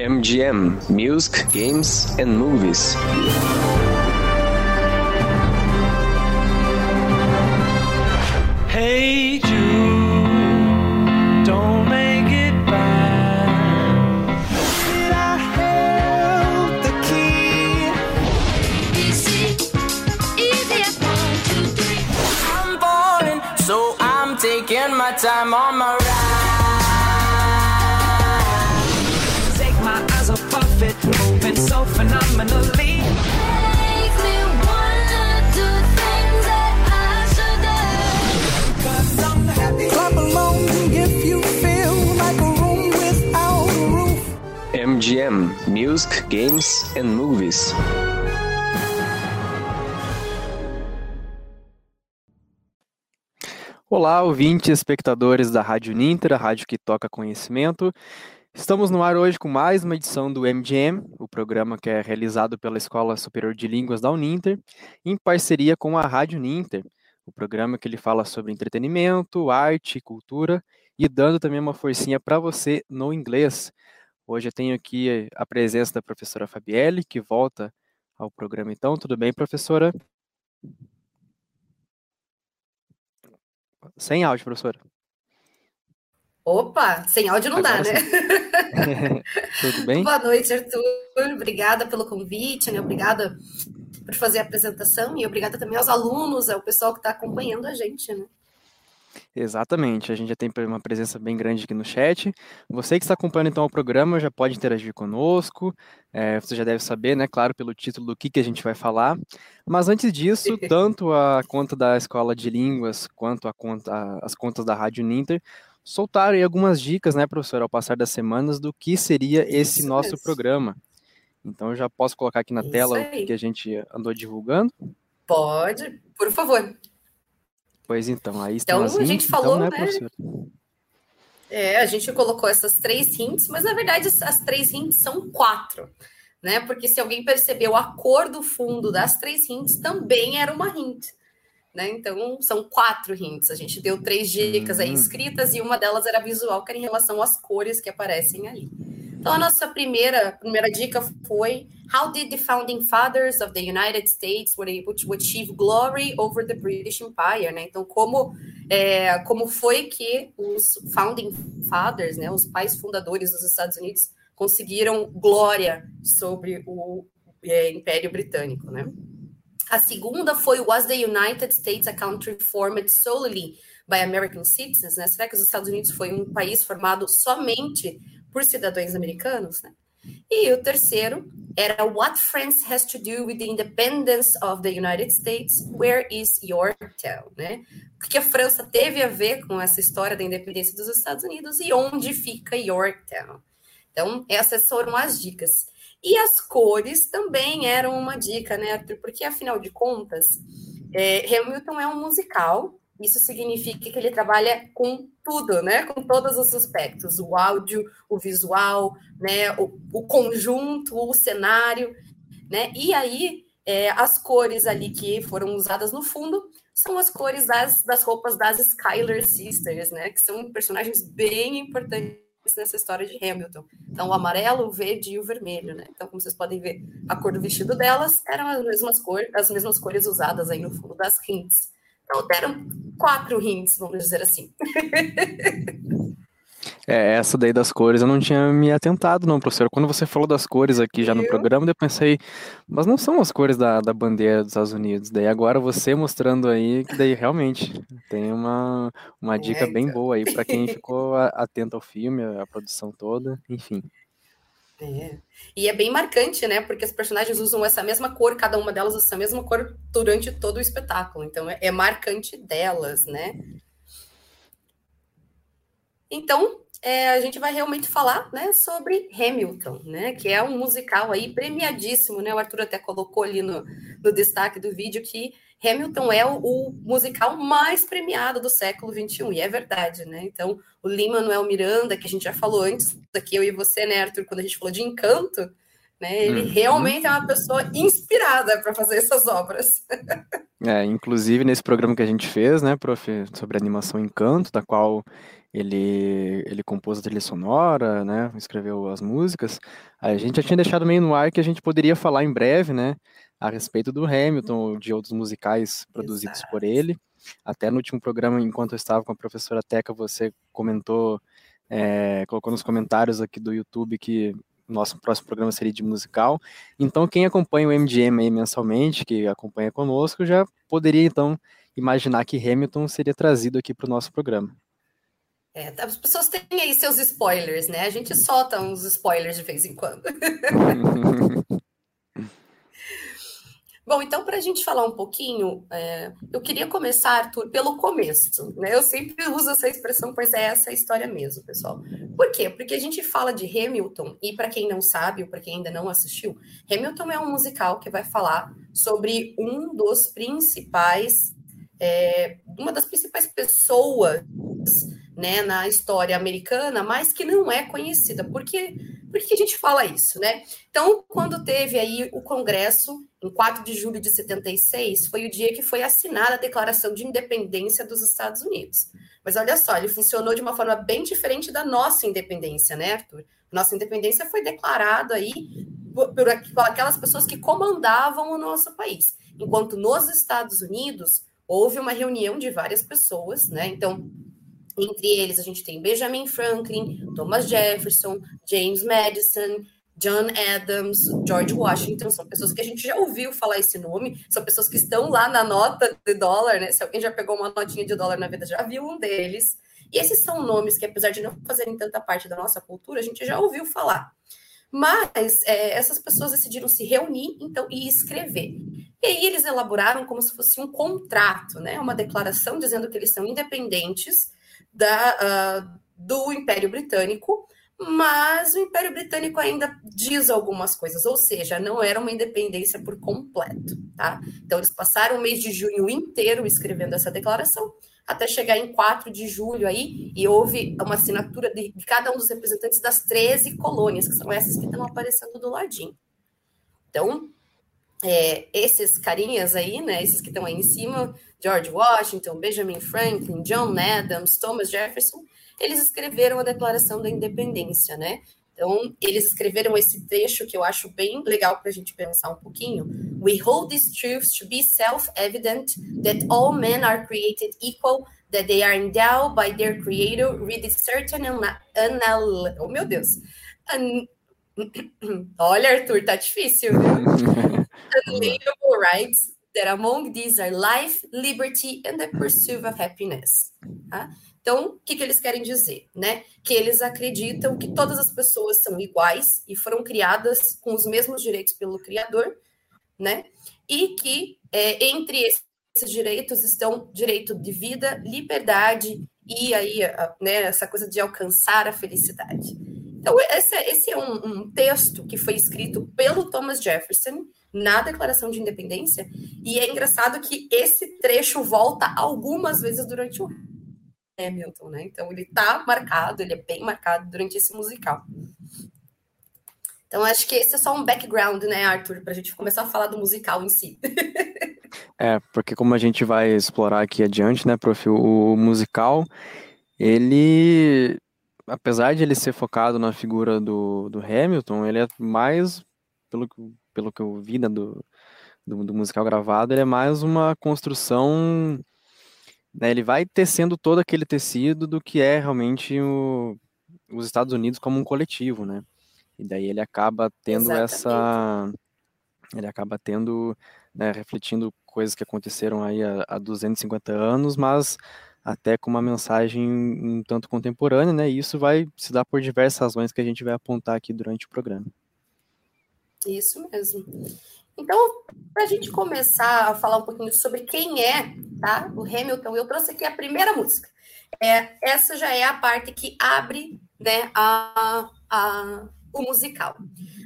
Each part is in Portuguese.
MGM Music, Games and Movies. Hey Jude, don't make it bad. Did I have the key? Easy, easy, one, two, three. I'm falling, so I'm taking my time on MGM Music, Games and Movies. Olá, ouvintes, espectadores da Rádio Ninter, a rádio que toca conhecimento. Estamos no ar hoje com mais uma edição do MGM, o programa que é realizado pela Escola Superior de Línguas da Uninter, em parceria com a Rádio Ninter, o programa que ele fala sobre entretenimento, arte, cultura e dando também uma forcinha para você no inglês. Hoje eu tenho aqui a presença da professora Fabielle, que volta ao programa então. Tudo bem, professora? Sem áudio, professora. Opa, sem áudio não Agora dá, né? Tudo bem? Boa noite, Arthur. Obrigada pelo convite, né? Obrigada por fazer a apresentação e obrigada também aos alunos, ao pessoal que está acompanhando a gente, né? Exatamente, a gente já tem uma presença bem grande aqui no chat. Você que está acompanhando então o programa já pode interagir conosco. É, você já deve saber, né, claro, pelo título do que, que a gente vai falar. Mas antes disso, tanto a conta da Escola de Línguas quanto a conta, as contas da Rádio Ninter soltaram aí algumas dicas, né, professor, ao passar das semanas do que seria esse Isso nosso programa. Então eu já posso colocar aqui na Isso tela o aí. que a gente andou divulgando. Pode, por favor. Pois então, aí Então, a gente hints, falou, então, né, né? É, a gente colocou essas três hints, mas na verdade as três hints são quatro, né? Porque se alguém percebeu, a cor do fundo das três hints também era uma hint, né? Então são quatro hints. A gente deu três dicas aí Hum. escritas e uma delas era visual, que era em relação às cores que aparecem ali. Então a nossa primeira primeira dica foi How did the founding fathers of the United States were able to achieve glory over the British Empire, né? Então como é, como foi que os founding fathers, né, os pais fundadores dos Estados Unidos, conseguiram glória sobre o é, Império Britânico, né? A segunda foi Was the United States a country formed solely by American citizens? Né? Será que os Estados Unidos foi um país formado somente por cidadãos americanos? Né? E o terceiro era What France has to do with the independence of the United States? Where is Yorktown? Né? O que a França teve a ver com essa história da independência dos Estados Unidos e onde fica Yorktown? Então, essas foram as dicas. E as cores também eram uma dica, né? Porque, afinal de contas, é, Hamilton é um musical, isso significa que ele trabalha com tudo, né? Com todos os aspectos, o áudio, o visual, né? O, o conjunto, o cenário, né? E aí, é, as cores ali que foram usadas no fundo são as cores das, das roupas das Skylar Sisters, né? Que são personagens bem importantes nessa história de Hamilton. Então, o amarelo, o verde e o vermelho, né? Então, como vocês podem ver, a cor do vestido delas eram as mesmas cores, as mesmas cores usadas aí no fundo das hints. Então, deram quatro hints, vamos dizer assim. É, essa daí das cores eu não tinha me atentado, não, professor. Quando você falou das cores aqui já no programa, eu pensei, mas não são as cores da, da bandeira dos Estados Unidos. Daí agora você mostrando aí que daí realmente tem uma, uma É, dica bem então. boa aí para quem ficou atento ao filme, a produção toda, enfim. É. E é bem marcante, né? Porque os personagens usam essa mesma cor, cada uma delas usa essa mesma cor durante todo o espetáculo. Então é, é marcante delas, né? Então é, a gente vai realmente falar, né, sobre Hamilton, né? Que é um musical aí premiadíssimo, né? O Arthur até colocou ali no, no destaque do vídeo que Hamilton é o, o musical mais premiado do século XXI, e é verdade, né? Então, o Lin-Manuel Miranda, que a gente já falou antes, aqui eu e você, né, Arthur, quando a gente falou de Encanto, Né? Ele Uhum. realmente é uma pessoa inspirada para fazer essas obras. É, inclusive nesse programa que a gente fez, né, prof, sobre animação Encanto, da qual ele, ele compôs a trilha sonora, né, escreveu as músicas, a gente já tinha deixado meio no ar que a gente poderia falar em breve, né, a respeito do Hamilton, ou de outros musicais produzidos por ele. Até no último programa, enquanto eu estava com a professora Teca, você comentou, é, colocou nos comentários aqui do YouTube que nosso próximo programa seria de musical. Então, quem acompanha o MGM aí mensalmente, que acompanha conosco, já poderia então imaginar que Hamilton seria trazido aqui para o nosso programa. É, as pessoas têm aí seus spoilers, né? A gente solta uns spoilers de vez em quando. Bom, então, para a gente falar um pouquinho, é, eu queria começar, Arthur, pelo começo. Né? Eu sempre uso essa expressão, pois é essa a história mesmo, pessoal. Por quê? Porque a gente fala de Hamilton, e para quem não sabe, ou para quem ainda não assistiu, Hamilton é um musical que vai falar sobre um dos principais, é, uma das principais pessoas né, na história americana, mas que não é conhecida. Por que, por que a gente fala isso, né? Então, quando teve aí o Congresso, em 4 de julho de 76, foi o dia que foi assinada a Declaração de Independência dos Estados Unidos. Mas olha só, ele funcionou de uma forma bem diferente da nossa independência, né, Arthur? Nossa independência foi declarada aí por, por aquelas pessoas que comandavam o nosso país. Enquanto nos Estados Unidos houve uma reunião de várias pessoas, né? Então, entre eles, a gente tem Benjamin Franklin, Thomas Jefferson, James Madison, John Adams, George Washington, são pessoas que a gente já ouviu falar esse nome, são pessoas que estão lá na nota de dólar, né? Se alguém já pegou uma notinha de dólar na vida, já viu um deles. E esses são nomes que, apesar de não fazerem tanta parte da nossa cultura, a gente já ouviu falar. Mas é, essas pessoas decidiram se reunir então e escrever. E aí eles elaboraram como se fosse um contrato, né? Uma declaração dizendo que eles são independentes da, uh, do Império Britânico, mas o Império Britânico ainda diz algumas coisas, ou seja, não era uma independência por completo, tá? Então eles passaram o mês de junho inteiro escrevendo essa declaração, até chegar em 4 de julho aí, e houve uma assinatura de, cada um dos representantes das 13 colônias, que são essas que estão aparecendo do ladinho. Então, é, esses carinhas aí, né, esses que estão aí em cima, George Washington, Benjamin Franklin, John Adams, Thomas Jefferson, eles escreveram a Declaração da Independência, né? Então, eles escreveram esse trecho que eu acho bem legal para a gente pensar um pouquinho. We hold these truths to be self-evident that all men are created equal, that they are endowed by their creator with certain unal... Oh, meu Deus! Olha, Arthur, tá difícil, viu? Unalienable rights, that among these are life, liberty and the pursuit of happiness. Tá? Então, o que, que eles querem dizer? Né? Que eles acreditam que todas as pessoas são iguais e foram criadas com os mesmos direitos pelo Criador, né? E que é, entre esses direitos estão direito de vida, liberdade e aí né, essa coisa de alcançar a felicidade. Então, esse, esse é um, um texto que foi escrito pelo Thomas Jefferson na Declaração de Independência, e é engraçado que esse trecho volta algumas vezes durante o Hamilton, né? Então ele tá marcado, ele é bem marcado durante esse musical. Então acho que esse é só um background, né, Arthur, para a gente começar a falar do musical em si. é, porque como a gente vai explorar aqui adiante, né, prof, o musical, ele, apesar de ele ser focado na figura do, do Hamilton, ele é mais, pelo, pelo que eu vi né, do, do, do musical gravado, ele é mais uma construção né, ele vai tecendo todo aquele tecido do que é realmente o, os Estados Unidos como um coletivo, né? E daí ele acaba tendo Exatamente. essa, ele acaba tendo, né, refletindo coisas que aconteceram aí há, há 250 anos, mas até com uma mensagem um tanto contemporânea, né? E isso vai se dar por diversas razões que a gente vai apontar aqui durante o programa. Isso mesmo. Então, para a gente começar a falar um pouquinho sobre quem é tá, o Hamilton, eu trouxe aqui a primeira música. É, essa já é a parte que abre né, a, a, o musical.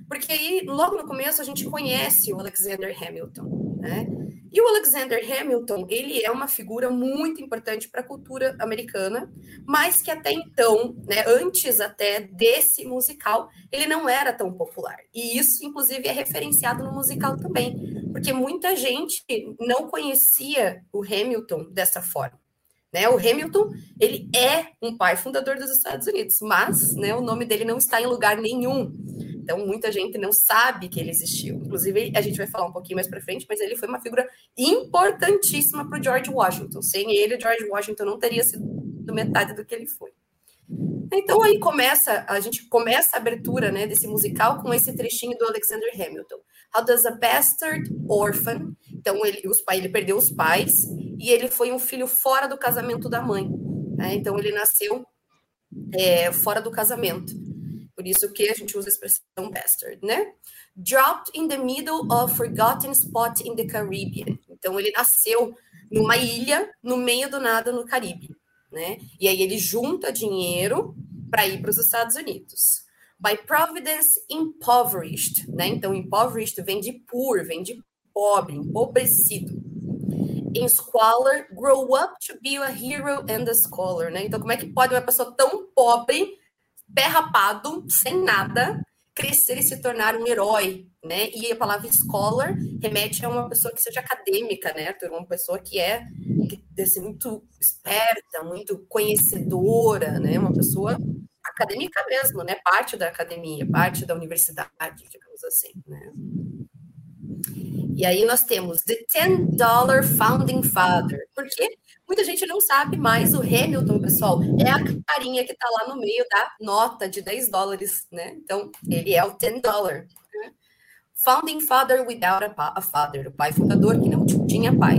Porque aí, logo no começo, a gente conhece o Alexander Hamilton. Né? E o Alexander Hamilton, ele é uma figura muito importante para a cultura americana, mas que até então, né, antes até desse musical, ele não era tão popular. E isso, inclusive, é referenciado no musical também, porque muita gente não conhecia o Hamilton dessa forma. Né? O Hamilton, ele é um pai fundador dos Estados Unidos, mas né, o nome dele não está em lugar nenhum. Então, muita gente não sabe que ele existiu. Inclusive, a gente vai falar um pouquinho mais para frente, mas ele foi uma figura importantíssima para o George Washington. Sem ele, George Washington não teria sido metade do que ele foi. Então, aí começa, a gente começa a abertura né, desse musical com esse trechinho do Alexander Hamilton. How does a bastard orphan? Então, ele, os pai, ele perdeu os pais e ele foi um filho fora do casamento da mãe. Né? Então, ele nasceu é, fora do casamento. Por isso que a gente usa a expressão bastard, né? Dropped in the middle of forgotten spot in the Caribbean. Então ele nasceu numa ilha no meio do nada no Caribe, né? E aí ele junta dinheiro para ir para os Estados Unidos. By providence impoverished, né? Então impoverished vem de poor, vem de pobre, empobrecido. In squalor, grow up to be a hero and a scholar, né? Então como é que pode uma pessoa tão pobre pé rapado, sem nada, crescer e se tornar um herói, né? E a palavra scholar remete a uma pessoa que seja acadêmica, né, Arthur? Uma pessoa que é que assim, muito esperta, muito conhecedora, né? Uma pessoa acadêmica mesmo, né? Parte da academia, parte da universidade, digamos assim, né? E aí nós temos The $10 Founding Father. Por quê? Muita gente não sabe, mas o Hamilton, pessoal, é a carinha que está lá no meio da nota de 10 dólares, né? Então, ele é o 10 dólar. Né? Founding father without a, a, father, o pai fundador que não tinha pai.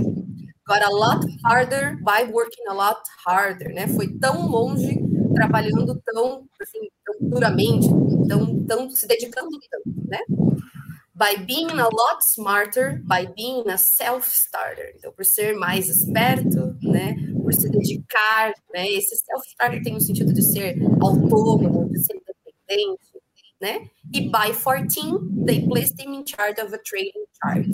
Got a lot harder by working a lot harder, né? Foi tão longe, trabalhando tão, assim, tão duramente, tão, tão se dedicando tanto, né? By being a lot smarter, by being a self-starter. Então, por ser mais esperto, né, por se dedicar, né, esse self-starter tem o sentido de ser autônomo, de ser independente, né? E by 14, they placed him in charge of a trading chart.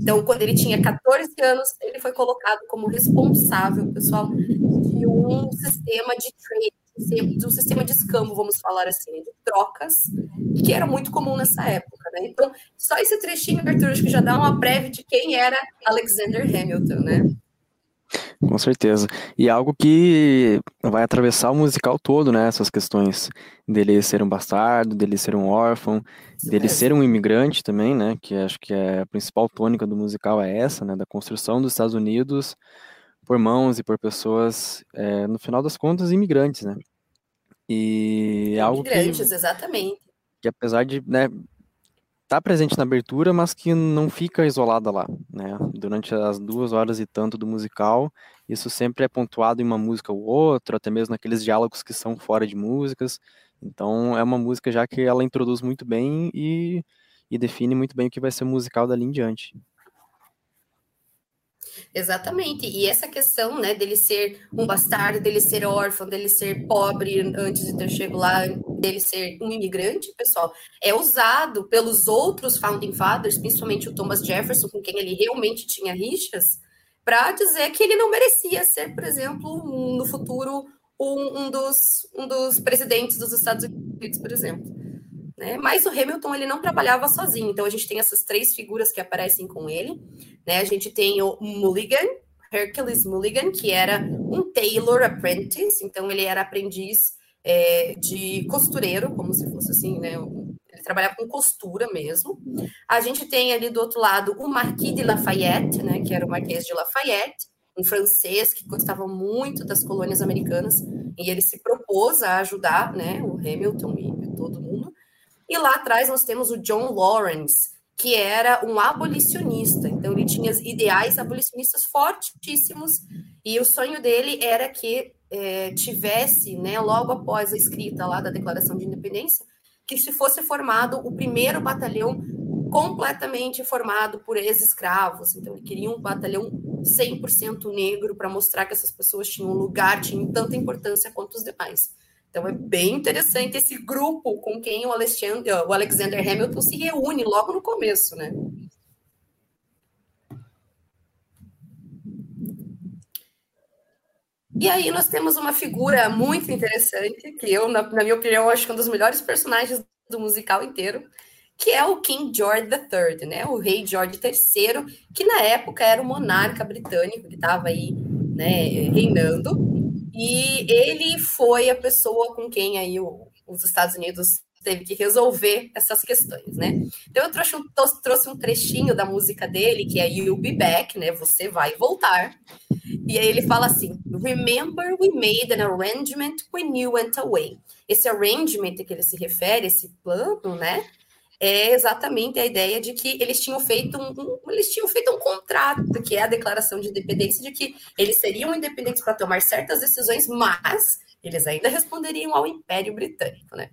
Então, quando ele tinha 14 anos, ele foi colocado como responsável, pessoal, de um sistema de trade de um sistema de escambo, vamos falar assim, de trocas, que era muito comum nessa época, né? Então, só esse trechinho, Arthur, acho que já dá uma prévia de quem era Alexander Hamilton, né? Com certeza. E algo que vai atravessar o musical todo, né? Essas questões dele ser um bastardo, dele ser um órfão, Isso dele mesmo. ser um imigrante também, né? Que acho que é a principal tônica do musical é essa, né? Da construção dos Estados Unidos por mãos e por pessoas, é, no final das contas, imigrantes, né? E é algo que, exatamente. Que apesar de, né, tá presente na abertura, mas que não fica isolada lá, né? Durante as duas horas e tanto do musical, isso sempre é pontuado em uma música ou outra, até mesmo naqueles diálogos que são fora de músicas. Então é uma música já que ela introduz muito bem e, e define muito bem o que vai ser o musical dali em diante. Exatamente. E essa questão, né, dele ser um bastardo, dele ser órfão, dele ser pobre antes de ter chegado lá, dele ser um imigrante, pessoal, é usado pelos outros founding fathers, principalmente o Thomas Jefferson, com quem ele realmente tinha rixas, para dizer que ele não merecia ser, por exemplo, no futuro um, um, dos, um dos presidentes dos Estados Unidos, por exemplo. Né? Mas o Hamilton ele não trabalhava sozinho, então a gente tem essas três figuras que aparecem com ele. Né? A gente tem o Mulligan, Hercules Mulligan, que era um tailor apprentice, então ele era aprendiz é, de costureiro, como se fosse assim, né? Ele trabalhava com costura mesmo. A gente tem ali do outro lado o Marquis de Lafayette, né? Que era o Marquês de Lafayette, um francês que gostava muito das colônias americanas e ele se propôs a ajudar, né? O Hamilton e todo mundo. E lá atrás nós temos o John Lawrence, que era um abolicionista. Então ele tinha ideais abolicionistas fortíssimos e o sonho dele era que é, tivesse, né, logo após a escrita lá da Declaração de Independência, que se fosse formado o primeiro batalhão completamente formado por ex-escravos. Então ele queria um batalhão 100% negro para mostrar que essas pessoas tinham lugar, tinham tanta importância quanto os demais. Então é bem interessante esse grupo com quem o Alexander, o Alexander Hamilton se reúne logo no começo, né? E aí nós temos uma figura muito interessante, que eu, na, na minha opinião, acho que é um dos melhores personagens do musical inteiro, que é o King George III, né? O rei George III, que na época era o monarca britânico que estava aí, né, reinando. E ele foi a pessoa com quem aí o, os Estados Unidos teve que resolver essas questões, né? Então eu trouxe trouxe um trechinho da música dele, que é You'll Be Back, né? Você vai voltar. E aí ele fala assim: Remember we made an arrangement when you went away. Esse arrangement que ele se refere, esse plano, né? É exatamente a ideia de que eles tinham feito um, um, eles tinham feito um contrato, que é a declaração de independência, de que eles seriam independentes para tomar certas decisões, mas eles ainda responderiam ao Império Britânico, né?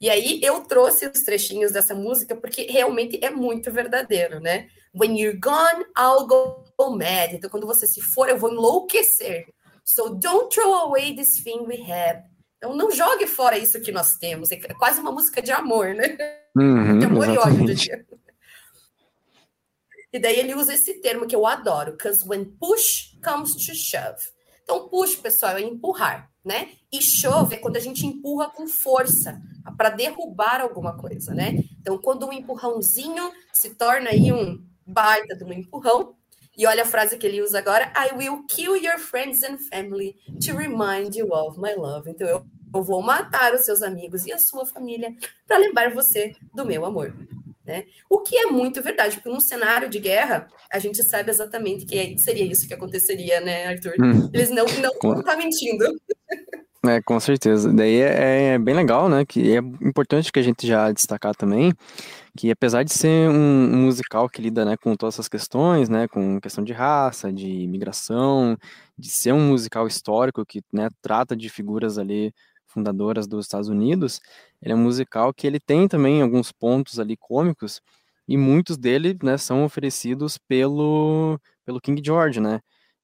E aí eu trouxe os trechinhos dessa música porque realmente é muito verdadeiro, né? When you're gone, I'll go mad. Então, quando você se for, eu vou enlouquecer. So don't throw away this thing we have. Então, não jogue fora isso que nós temos. É quase uma música de amor, né? Uhum, de amor exatamente. e ódio. E daí ele usa esse termo que eu adoro, because when push comes to shove. Então, push, pessoal, é empurrar, né? E shove é quando a gente empurra com força para derrubar alguma coisa, né? Então, quando um empurrãozinho se torna aí um baita de um empurrão, e olha a frase que ele usa agora: I will kill your friends and family to remind you of my love. Então eu, eu vou matar os seus amigos e a sua família para lembrar você do meu amor. Né? O que é muito verdade, porque num cenário de guerra, a gente sabe exatamente que seria isso que aconteceria, né, Arthur? Hum. Eles não estão tá mentindo. É, com certeza. Daí é, é, bem legal, né? Que é importante que a gente já destacar também que apesar de ser um, um, musical que lida né, com todas essas questões, né, com questão de raça, de imigração, de ser um musical histórico que né, trata de figuras ali fundadoras dos Estados Unidos, ele é um musical que ele tem também alguns pontos ali cômicos e muitos dele né, são oferecidos pelo, pelo King George, né?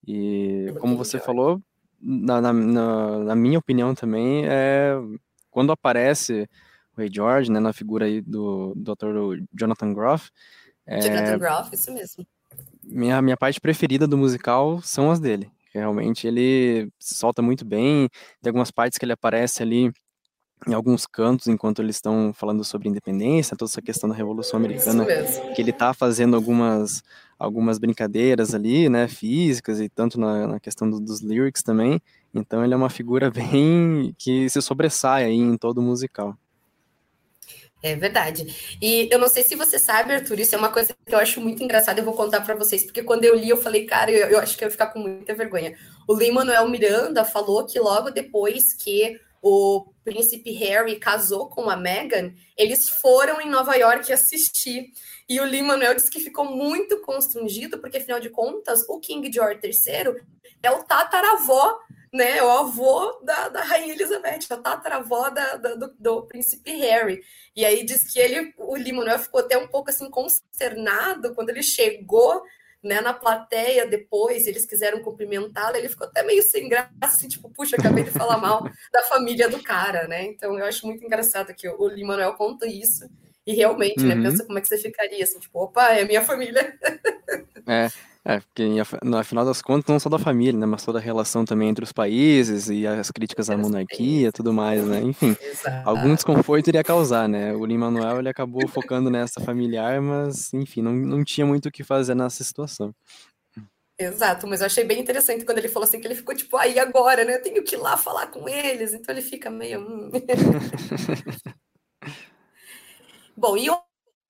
E como você falou, na, na, na, minha opinião também, é, quando aparece o Ray George, né, na figura aí do, do Dr. Jonathan Groff. É, Jonathan Groff, isso mesmo. Minha, minha parte preferida do musical são as dele. Realmente ele solta muito bem, tem algumas partes que ele aparece ali em alguns cantos enquanto eles estão falando sobre independência, toda essa questão da Revolução Americana, que ele está fazendo algumas algumas brincadeiras ali, né, físicas e tanto na, na questão do, dos lyrics também. Então ele é uma figura bem que se sobressai aí em todo o musical. É verdade. E eu não sei se você sabe, Arthur, isso é uma coisa que eu acho muito engraçada, eu vou contar para vocês, porque quando eu li, eu falei, cara, eu, eu acho que eu ia ficar com muita vergonha. O Lin-Manuel Miranda falou que logo depois que o príncipe Harry casou com a Meghan, eles foram em Nova York assistir. E o Lin-Manuel disse que ficou muito constrangido, porque afinal de contas, o King George III é o tataravó né, o avô da, da Rainha Elizabeth, a tataravó da, da do, do, príncipe Harry. E aí diz que ele, o Limonoel ficou até um pouco assim consternado quando ele chegou né, na plateia depois, eles quiseram cumprimentá-lo, ele ficou até meio sem graça, assim, tipo, puxa, acabei de falar mal da família do cara, né? Então eu acho muito engraçado que o Limonoel conta isso. E realmente, né, uhum. né? Pensa como é que você ficaria, assim, tipo, opa, é minha família. É, é, porque no final das contas, não só da família, né, mas toda a relação também entre os países e as críticas à monarquia e tudo mais, né? Enfim, Exato. algum desconforto iria causar, né? O Lima Manuel ele acabou focando nessa familiar, mas enfim, não, não tinha muito o que fazer nessa situação. Exato, mas eu achei bem interessante quando ele falou assim que ele ficou tipo, aí agora, né? Eu tenho que ir lá falar com eles, então ele fica meio. Hum. Bom, e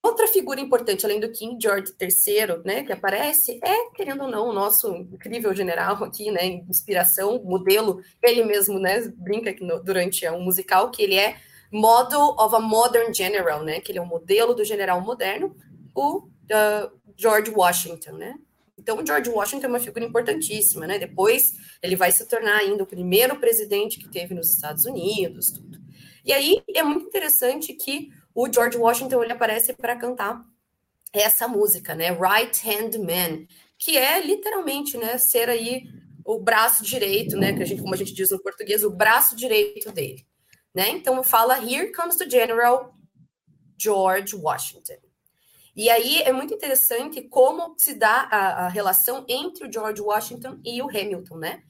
Outra figura importante, além do King George III, né, que aparece, é, querendo ou não, o nosso incrível general aqui, né, inspiração, modelo, ele mesmo, né, brinca aqui no, durante um musical que ele é model of a modern general, né, que ele é o um modelo do general moderno, o uh, George Washington, né. Então, o George Washington é uma figura importantíssima, né, depois ele vai se tornar ainda o primeiro presidente que teve nos Estados Unidos, tudo. E aí, é muito interessante que o George Washington ele aparece para cantar essa música, né? Right Hand Man, que é literalmente, né, ser aí o braço direito, né, que a gente, como a gente diz no português, o braço direito dele, né? Então fala Here comes the General George Washington. E aí é muito interessante como se dá a, a relação entre o George Washington e o Hamilton, né?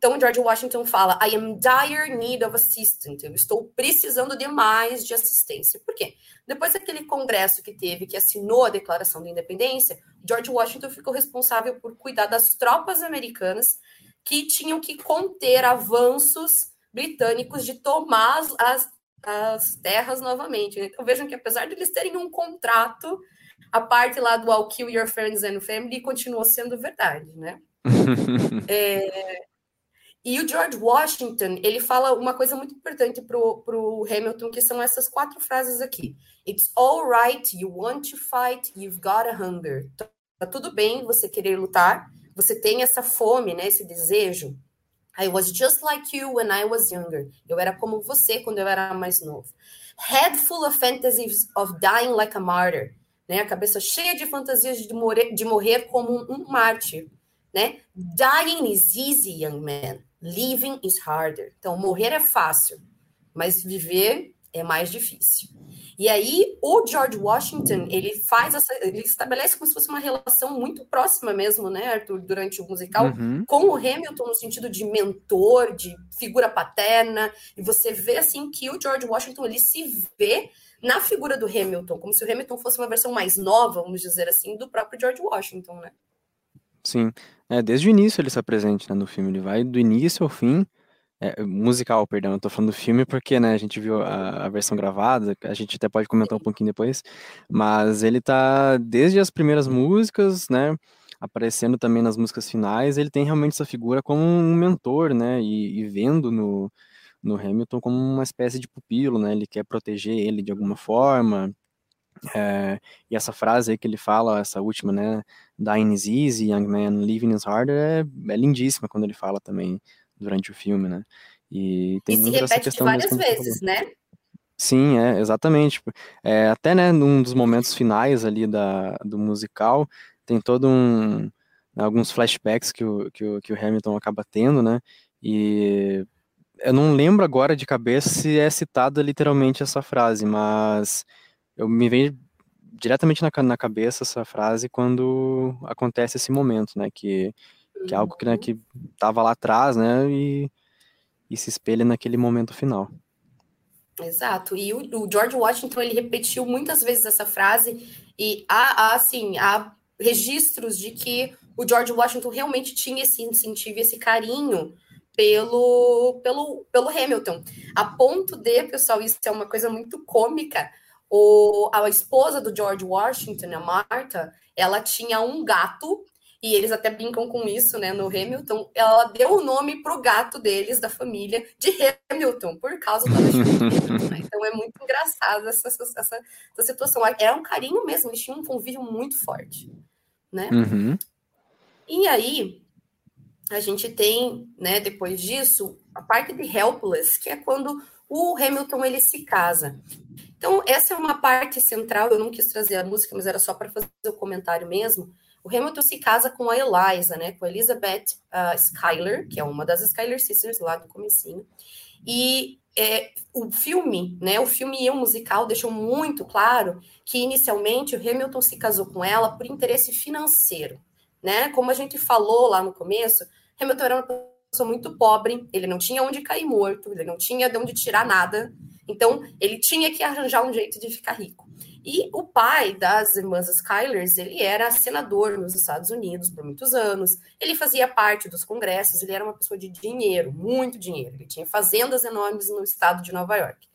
Então, George Washington fala: I am dire need of assistance. Eu estou precisando demais de assistência. Por quê? Depois daquele congresso que teve, que assinou a Declaração da Independência, George Washington ficou responsável por cuidar das tropas americanas que tinham que conter avanços britânicos de tomar as, as terras novamente. Então, vejam que apesar de eles terem um contrato, a parte lá do I'll kill your friends and family continuou sendo verdade, né? é, e o George Washington, ele fala uma coisa muito importante para o Hamilton, que são essas quatro frases aqui. It's all right, you want to fight, you've got a hunger. Tá tudo bem você querer lutar, você tem essa fome, né, esse desejo. I was just like you when I was younger. Eu era como você quando eu era mais novo. Head full of fantasies of dying like a martyr. Né, a cabeça cheia de fantasias de morrer, de morrer como um, um mártir. Né? Dying is easy, young man. Living is harder. Então, morrer é fácil, mas viver é mais difícil. E aí, o George Washington, ele faz essa, ele estabelece como se fosse uma relação muito próxima mesmo, né, Arthur, durante o musical, uhum. com o Hamilton no sentido de mentor, de figura paterna, e você vê, assim, que o George Washington, ele se vê na figura do Hamilton, como se o Hamilton fosse uma versão mais nova, vamos dizer assim, do próprio George Washington, né? Sim, é, desde o início ele está presente, né, no filme, ele vai do início ao fim, é, musical, perdão, eu tô falando do filme porque, né, a gente viu a, a, versão gravada, a gente até pode comentar um pouquinho depois, mas ele tá desde as primeiras músicas, né, aparecendo também nas músicas finais, ele tem realmente essa figura como um mentor, né, e, e vendo no, no Hamilton como uma espécie de pupilo, né, ele quer proteger ele de alguma forma, é, e essa frase aí que ele fala, essa última, né, Dying is easy, young man, living is harder, é, é lindíssima quando ele fala também durante o filme, né, e tem e se repete várias vezes, né? Sim, é, exatamente. É, até, né, num dos momentos finais ali da, do musical, tem todo um, alguns flashbacks que o, que o, que o Hamilton acaba tendo, né, e eu não lembro agora de cabeça se é citada literalmente essa frase, mas eu me vem diretamente na, na cabeça essa frase quando acontece esse momento, né? Que, que é algo que, né, que tava lá atrás, né? E, e se espelha naquele momento final. Exato. E o, o, George Washington ele repetiu muitas vezes essa frase e há, há assim há registros de que o George Washington realmente tinha esse incentivo, esse carinho pelo, pelo, pelo Hamilton. A ponto de, pessoal, isso é uma coisa muito cômica, o, a esposa do George Washington, a Martha, ela tinha um gato, e eles até brincam com isso, né, no Hamilton. Ela deu o nome pro gato deles, da família, de Hamilton, por causa da né? Então é muito engraçado essa, essa, essa, situação. É um carinho mesmo, eles tinham um convívio muito forte, né? Uhum. E aí, a gente tem, né, depois disso, a parte de Helpless, que é quando o Hamilton ele se casa. Então, essa é uma parte central. Eu não quis trazer a música, mas era só para fazer o comentário mesmo. O Hamilton se casa com a Eliza, né? Com a Elizabeth uh, Schuyler, que é uma das Schuyler Sisters lá do comecinho. E é, o filme, né? O filme e o musical deixam muito claro que inicialmente o Hamilton se casou com ela por interesse financeiro, né? Como a gente falou lá no começo, Hamilton era uma pessoa muito pobre, ele não tinha onde cair morto, ele não tinha de onde tirar nada. Então, ele tinha que arranjar um jeito de ficar rico. E o pai das irmãs Skylers, ele era senador nos Estados Unidos por muitos anos. Ele fazia parte dos congressos, ele era uma pessoa de dinheiro, muito dinheiro. Ele tinha fazendas enormes no estado de Nova York.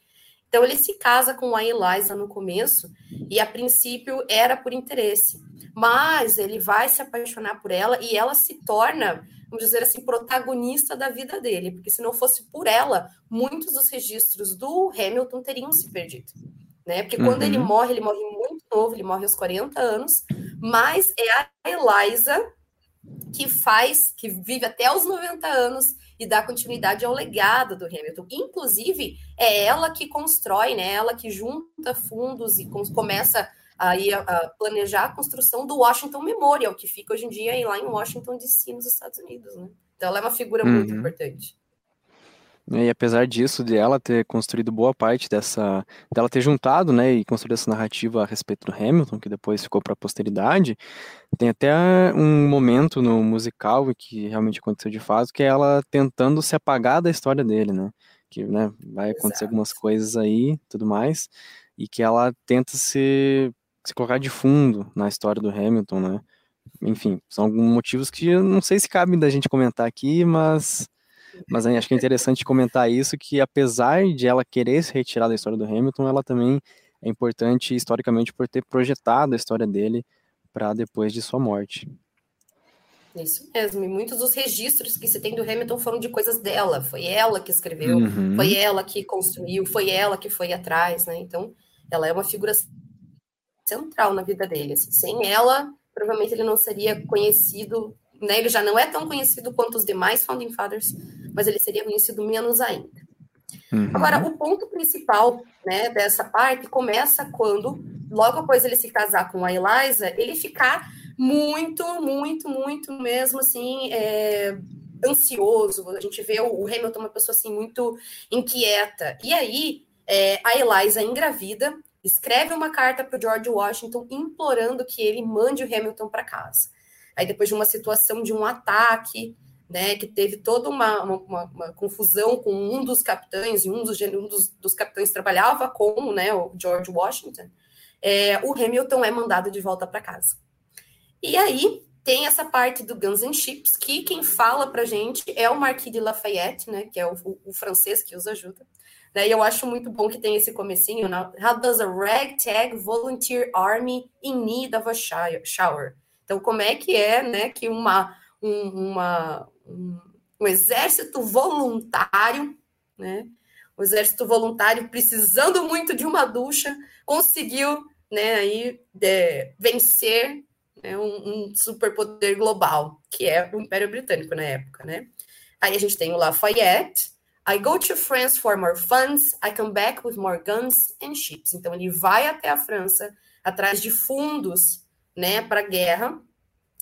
Então ele se casa com a Eliza no começo e a princípio era por interesse, mas ele vai se apaixonar por ela e ela se torna vamos dizer assim, protagonista da vida dele, porque se não fosse por ela, muitos dos registros do Hamilton teriam se perdido. Né? Porque quando uhum. ele morre, ele morre muito novo, ele morre aos 40 anos, mas é a Eliza que faz, que vive até os 90 anos e dá continuidade ao legado do Hamilton. Inclusive, é ela que constrói, né? Ela que junta fundos e começa aí a, a, planejar a construção do Washington Memorial, que fica hoje em dia lá em Washington DC, nos Estados Unidos, né? Então ela é uma figura uhum. muito importante. E apesar disso, de ela ter construído boa parte dessa, dela ter juntado, né, e construído essa narrativa a respeito do Hamilton, que depois ficou para a posteridade, tem até um momento no musical que realmente aconteceu de fato, que é ela tentando se apagar da história dele, né, que, né, vai acontecer Exato. algumas coisas aí, tudo mais, e que ela tenta se, se colocar de fundo na história do Hamilton, né, enfim, são alguns motivos que eu não sei se cabe da gente comentar aqui, mas mas acho que é interessante comentar isso, que apesar de ela querer se retirar da história do Hamilton, ela também é importante historicamente por ter projetado a história dele para depois de sua morte. Isso mesmo, e muitos dos registros que se tem do Hamilton foram de coisas dela. Foi ela que escreveu, Uhum. foi ela que construiu, foi ela que foi atrás, né? Então, ela é uma figura central na vida dele. assim. Sem ela, provavelmente ele não seria conhecido, né? Ele já não é tão conhecido quanto os demais Founding Fathers, mas ele seria conhecido menos ainda. Uhum. Agora, o ponto principal né, dessa parte começa quando, logo após ele se casar com a Eliza, ele ficar muito, muito, muito mesmo assim, é, ansioso. A gente vê o Hamilton uma pessoa assim muito inquieta. E aí, é, a Eliza engravida, escreve uma carta para o George Washington implorando que ele mande o Hamilton para casa. Aí, depois de uma situação de um ataque, né, que teve toda uma, uma, uma, confusão com um dos capitães, e um dos, um dos, dos capitães trabalhava com né, o George Washington, é, o Hamilton é mandado de volta para casa. E aí tem essa parte do Guns and Chips, que quem fala pra gente é o Marquis de Lafayette, né, que é o, o, o francês que os ajuda. Né, e eu acho muito bom que tem esse comecinho, né? How does a ragtag volunteer army in need of a shower? Então, como é que é, né, que uma, um, uma, um, um exército voluntário, né, o exército voluntário precisando muito de uma ducha, conseguiu, né, aí, de, vencer né, um, um superpoder global, que é o Império Britânico na época, né? Aí a gente tem o Lafayette, I go to France for more funds, I come back with more guns and ships. Então ele vai até a França atrás de fundos, né, para guerra,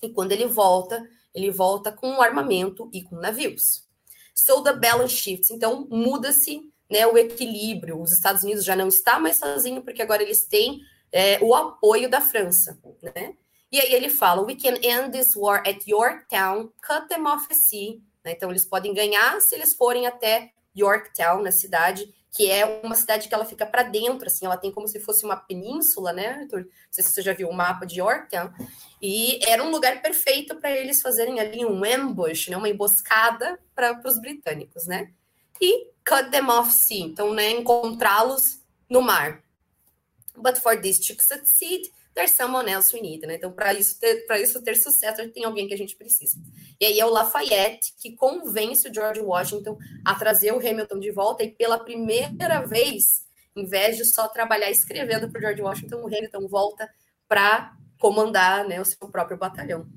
e quando ele volta, ele volta com armamento e com navios. So the balance shifts, então muda-se, né, o equilíbrio. Os Estados Unidos já não está mais sozinho porque agora eles têm é, o apoio da França, né? E aí ele fala: We can end this war at Yorktown, cut them off at sea. Né? Então eles podem ganhar se eles forem até Yorktown, na cidade, que é uma cidade que ela fica para dentro, assim, ela tem como se fosse uma península, né, Arthur? Não sei se você já viu o mapa de Yorktown. E era um lugar perfeito para eles fazerem ali um ambush, né, uma emboscada para os britânicos, né? E cut them off sea, então, né, encontrá-los no mar. But for this to succeed, else we need, né? Então, para isso, ter, isso ter sucesso, tem alguém que a gente precisa. E aí é o Lafayette que convence o George Washington a trazer o Hamilton de volta, e pela primeira vez, em vez de só trabalhar escrevendo para o George Washington, o Hamilton volta para comandar né, o seu próprio batalhão.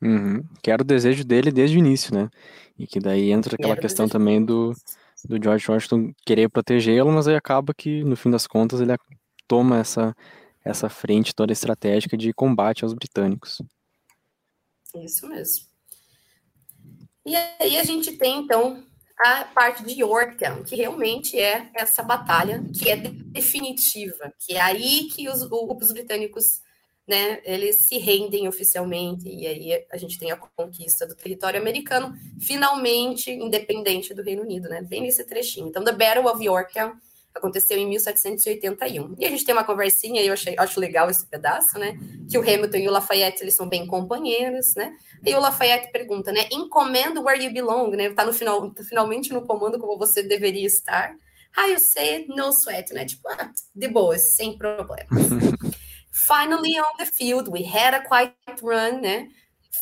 Uhum. Que era o desejo dele desde o início, né? E que daí entra aquela questão também do, do George Washington querer protegê-lo, mas aí acaba que, no fim das contas, ele toma essa essa frente toda estratégica de combate aos britânicos. Isso mesmo. E aí a gente tem, então, a parte de Yorktown, que realmente é essa batalha que é definitiva, que é aí que os, os britânicos, né, eles se rendem oficialmente, e aí a gente tem a conquista do território americano, finalmente independente do Reino Unido, né, bem nesse trechinho. Então, The Battle of Yorktown aconteceu em 1781. E a gente tem uma conversinha, e eu achei, acho legal esse pedaço, né? Que o Hamilton e o Lafayette, eles são bem companheiros, né? E o Lafayette pergunta, né? In command where you belong, né? Tá no final, finalmente no comando como você deveria estar. You say it? No sweat, né? Tipo, ah, de boas, sem problemas. Finally on the field, we had a quiet run, né?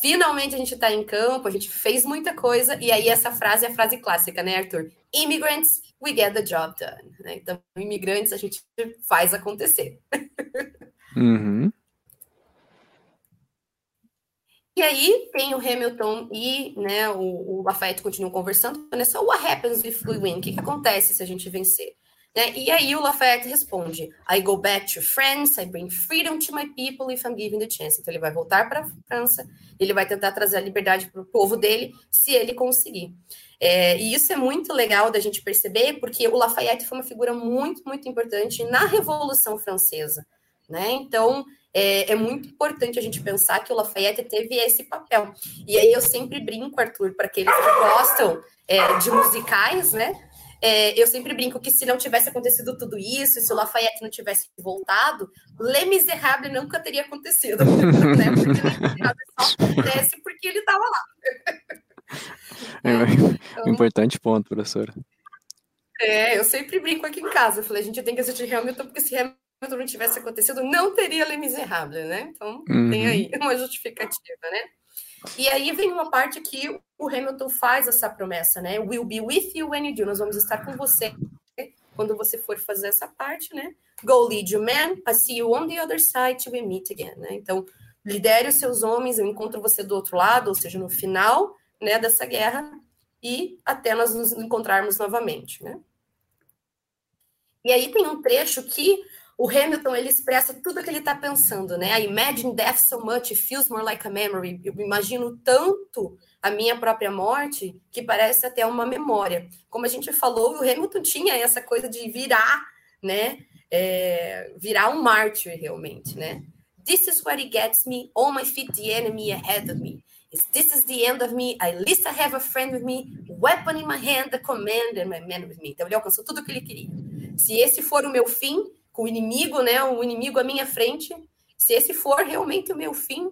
Finalmente a gente está em campo, a gente fez muita coisa, e aí essa frase é a frase clássica, né, Arthur? Immigrants, we get the job done. Né? Então, imigrantes, a gente faz acontecer. Uhum. E aí tem o Hamilton e né, o, o Lafayette continuam conversando. Né, so what happens if we win? O que, que acontece se a gente vencer? Né? E aí o Lafayette responde: I go back to France, I bring freedom to my people if I'm given the chance. Então ele vai voltar para a França, ele vai tentar trazer a liberdade para o povo dele, se ele conseguir. É, e isso é muito legal da gente perceber, porque o Lafayette foi uma figura muito, muito importante na Revolução Francesa. Né? Então, é, é, muito importante a gente pensar que o Lafayette teve esse papel. E aí eu sempre brinco, Arthur, para aqueles que gostam é, de musicais, né? É, eu sempre brinco que se não tivesse acontecido tudo isso, se o Lafayette não tivesse voltado, Le Miserable nunca teria acontecido. né? Porque só acontece porque ele estava lá. É, então, importante ponto, professora. É, eu sempre brinco aqui em casa. Eu falei, a gente tem que assistir Hamilton, porque se Hamilton não tivesse acontecido, não teria Le Miserable, né? Então, uhum. tem aí uma justificativa, né? E aí vem uma parte que o Hamilton faz essa promessa, né? We'll be with you when you do. Nós vamos estar com você quando você for fazer essa parte, né? Go lead your men, I see you on the other side we meet again, né? Então, lidere os seus homens, eu encontro você do outro lado, ou seja, no final, né, dessa guerra e até nós nos encontrarmos novamente, né? E aí tem um trecho que o Hamilton ele expressa tudo o que ele está pensando, né? I imagine death so much, it feels more like a memory. Eu imagino tanto a minha própria morte que parece até uma memória. Como a gente falou, o Hamilton tinha essa coisa de virar, né? É, virar um mártir realmente, né? This is where it gets me, all my feet the enemy ahead of me. This is the end of me, at least I have a friend with me, weapon in my hand, the command and my man with me. Então ele alcançou tudo o que ele queria. Se esse for o meu fim, com o inimigo, né? O inimigo à minha frente. Se esse for realmente o meu fim,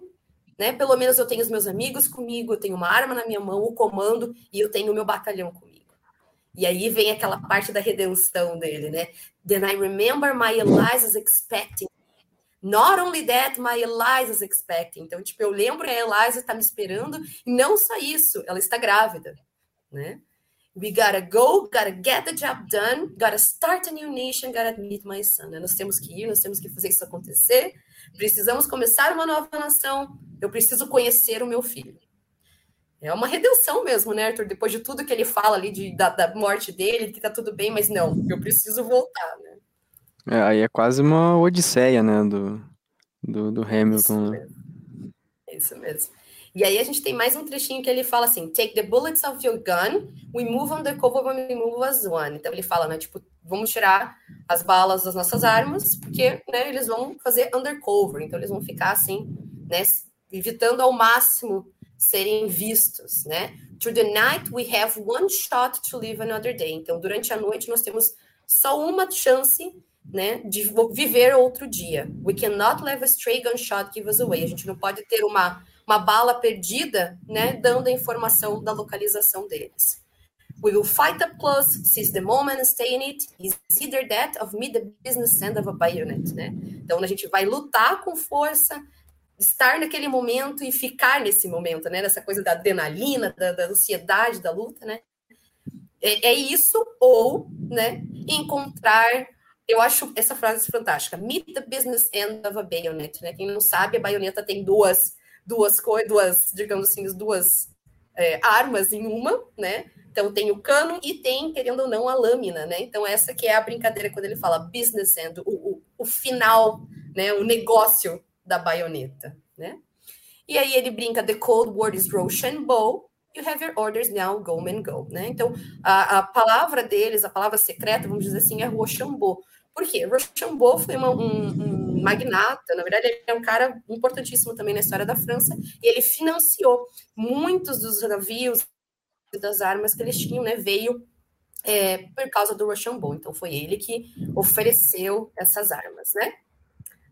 né? Pelo menos eu tenho os meus amigos comigo, eu tenho uma arma na minha mão, o comando e eu tenho o meu batalhão comigo. E aí vem aquela parte da redenção dele, né? Then I remember my Eliza's expecting. Not only that, my Eliza's expecting. Então, tipo, eu lembro a Eliza está me esperando, e não só isso, ela está grávida, né? We gotta go, gotta get the job done, gotta start a new nation, gotta meet my son. Nós temos que ir, nós temos que fazer isso acontecer. Precisamos começar uma nova nação. Eu preciso conhecer o meu filho. É uma redenção mesmo, né, Arthur? Depois de tudo que ele fala ali de, da, da morte dele, que tá tudo bem, mas não, eu preciso voltar, né? É, aí é quase uma odisseia, né, do, do, do Hamilton. Isso né? mesmo. É isso mesmo. E aí a gente tem mais um trechinho que ele fala assim: Take the bullets of your gun, we move on the cover when we move as one. Então ele fala, né? Tipo, vamos tirar as balas das nossas armas, porque né, eles vão fazer undercover, então eles vão ficar assim, né? Evitando ao máximo serem vistos, né? Through the night we have one shot to live another day. Então durante a noite nós temos só uma chance né, de viver outro dia. We cannot let a stray gunshot give us away. A gente não pode ter uma uma bala perdida, né, dando a informação da localização deles. We will fight up close, seize the moment and stay in it. Is either that of me the business end of a bayonet, né? Então a gente vai lutar com força, estar naquele momento e ficar nesse momento, né? Nessa coisa da adrenalina, da, da ansiedade da luta, né? É, é, isso ou, né? Encontrar eu acho essa frase fantástica. Meet the business end of a bayonet, né? Quem não sabe, a baioneta tem duas duas coisas, duas, digamos assim, duas é, armas em uma, né? Então tem o cano e tem, querendo ou não, a lâmina, né? Então essa que é a brincadeira quando ele fala business end, o, o, o final, né? O negócio da baioneta, né? E aí ele brinca, the code word is Rochambeau, you have your orders now, go and go, né? Então a, a palavra deles, a palavra secreta, vamos dizer assim, é Rochambeau. Por quê? Rochambeau foi uma, um, um, magnata, na verdade, ele é um cara importantíssimo também na história da França, e ele financiou muitos dos navios e das armas que eles tinham, né? Veio é, por causa do Rochambeau. Então, foi ele que ofereceu essas armas, né?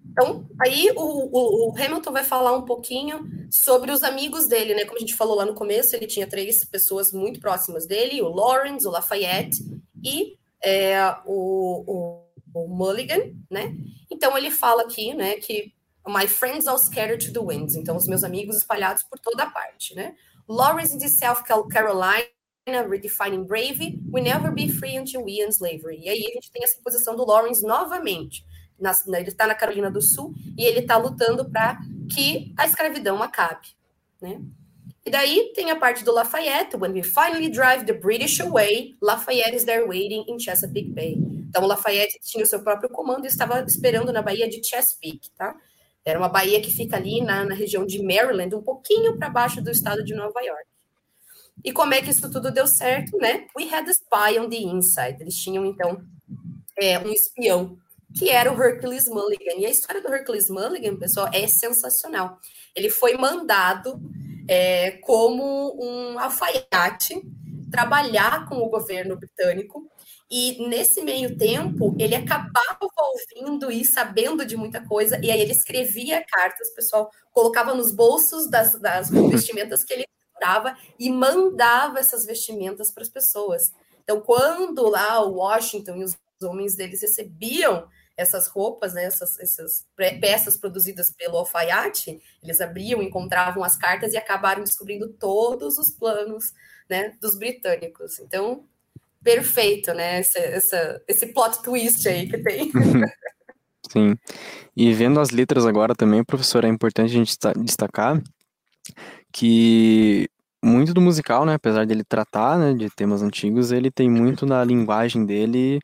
Então, aí o, o, o, Hamilton vai falar um pouquinho sobre os amigos dele, né? Como a gente falou lá no começo, ele tinha três pessoas muito próximas dele: o Lawrence, o Lafayette e é, o, o o Mulligan, né? Então ele fala aqui, né, que my friends all scattered to the winds, então os meus amigos espalhados por toda parte, né? Lawrence in South Carolina, redefining brave, we never be free until we end slavery. E aí a gente tem essa posição do Lawrence novamente. Na, ele está na Carolina do Sul e ele está lutando para que a escravidão acabe, né? E daí tem a parte do Lafayette. When we finally drive the British away, Lafayette is there waiting in Chesapeake Bay. Então, Lafayette tinha o seu próprio comando e estava esperando na Baía de Chesapeake, tá? Era uma baía que fica ali na, na região de Maryland, um pouquinho para baixo do estado de Nova York. E como é que isso tudo deu certo, né? We had a spy on the inside. Eles tinham, então, é, um espião, que era o Hercules Mulligan. E a história do Hercules Mulligan, pessoal, é sensacional. Ele foi mandado é, como um alfaiate trabalhar com o governo britânico e nesse meio tempo, ele acabava ouvindo e sabendo de muita coisa, e aí ele escrevia cartas, pessoal, colocava nos bolsos das, das vestimentas que ele comprava e mandava essas vestimentas para as pessoas. Então, quando lá o Washington e os homens deles recebiam essas roupas, né, essas, essas peças produzidas pelo alfaiate, eles abriam, encontravam as cartas e acabaram descobrindo todos os planos né, dos britânicos. Então, perfeito, né? Esse, essa, esse plot twist aí que tem. Sim. E vendo as letras agora também, professor, é importante a gente destacar que muito do musical, né, apesar dele tratar né, de temas antigos, ele tem muito da linguagem dele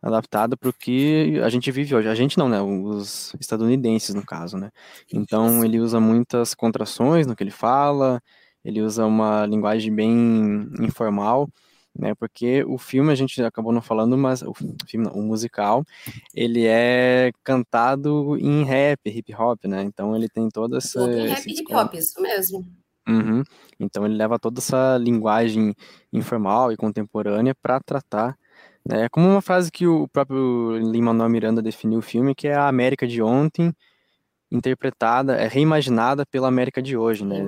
adaptada para o que a gente vive hoje. A gente não, né? Os estadunidenses, no caso, né? Então ele usa muitas contrações no que ele fala, ele usa uma linguagem bem informal né? Porque o filme a gente acabou não falando, mas o filme, não, o musical, ele é cantado em rap, hip hop, né? Então ele tem toda essa em rap e hip hop, isso mesmo. Uhum. Então ele leva toda essa linguagem informal e contemporânea para tratar né? É como uma frase que o próprio Lin-Manuel Miranda definiu o filme, que é a América de ontem interpretada, é reimaginada pela América de hoje, né?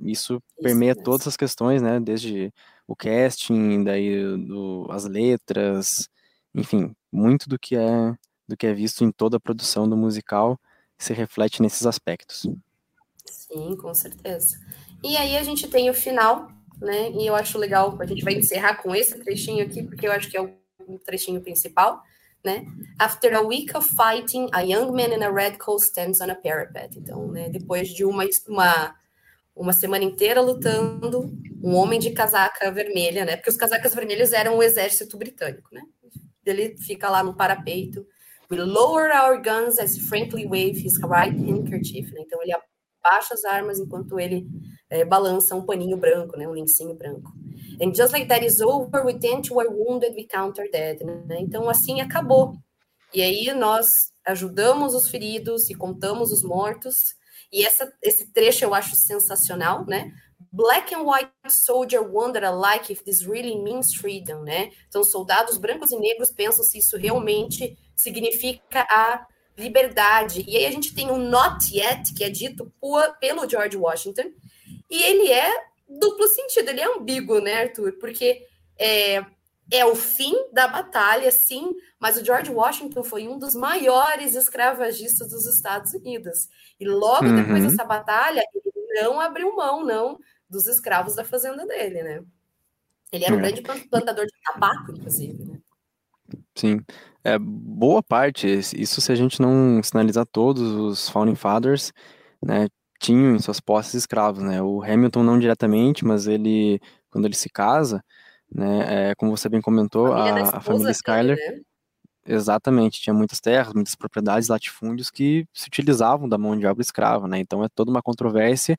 Isso permeia Isso todas as questões, né? Desde o casting, daí do, as letras, enfim, muito do que é do que é visto em toda a produção do musical se reflete nesses aspectos. Sim, com certeza. E aí a gente tem o final, né? E eu acho legal, a gente vai encerrar com esse trechinho aqui, porque eu acho que é o trechinho principal, né? After a week of fighting, a young man in a red coat stands on a parapet. Então, né, depois de uma, uma uma semana inteira lutando, um homem de casaca vermelha, né? Porque os casacas vermelhos eram o exército britânico, né? Ele fica lá no parapeito. We lower our guns as frankly wave his right handkerchief. Né? Então ele abaixa as armas enquanto ele é, balança um paninho branco, né? Um lencinho branco. And just like that is over, we tend to our wounded, we counter dead. Né? Então assim acabou. E aí nós ajudamos os feridos e contamos os mortos e essa, esse trecho eu acho sensacional, né? Black and white soldier wonder alike if this really means freedom, né? Então, soldados brancos e negros pensam se isso realmente significa a liberdade. E aí a gente tem o not yet, que é dito por, pelo George Washington, e ele é duplo sentido, ele é ambíguo, né, Arthur? Porque é, é o fim da batalha, sim, mas o George Washington foi um dos maiores escravagistas dos Estados Unidos. E logo uhum. depois dessa batalha, ele não abriu mão, não, dos escravos da fazenda dele, né? Ele era um é. grande plantador de tabaco, inclusive, né? Sim. É, boa parte, isso se a gente não sinalizar todos os Founding Fathers, né, tinham em suas posses escravos, né? O Hamilton não diretamente, mas ele, quando ele se casa, né? É, como você bem comentou, a família, a, a família Schuyler, né? exatamente, tinha muitas terras, muitas propriedades, latifúndios que se utilizavam da mão de obra escrava, né? Então é toda uma controvérsia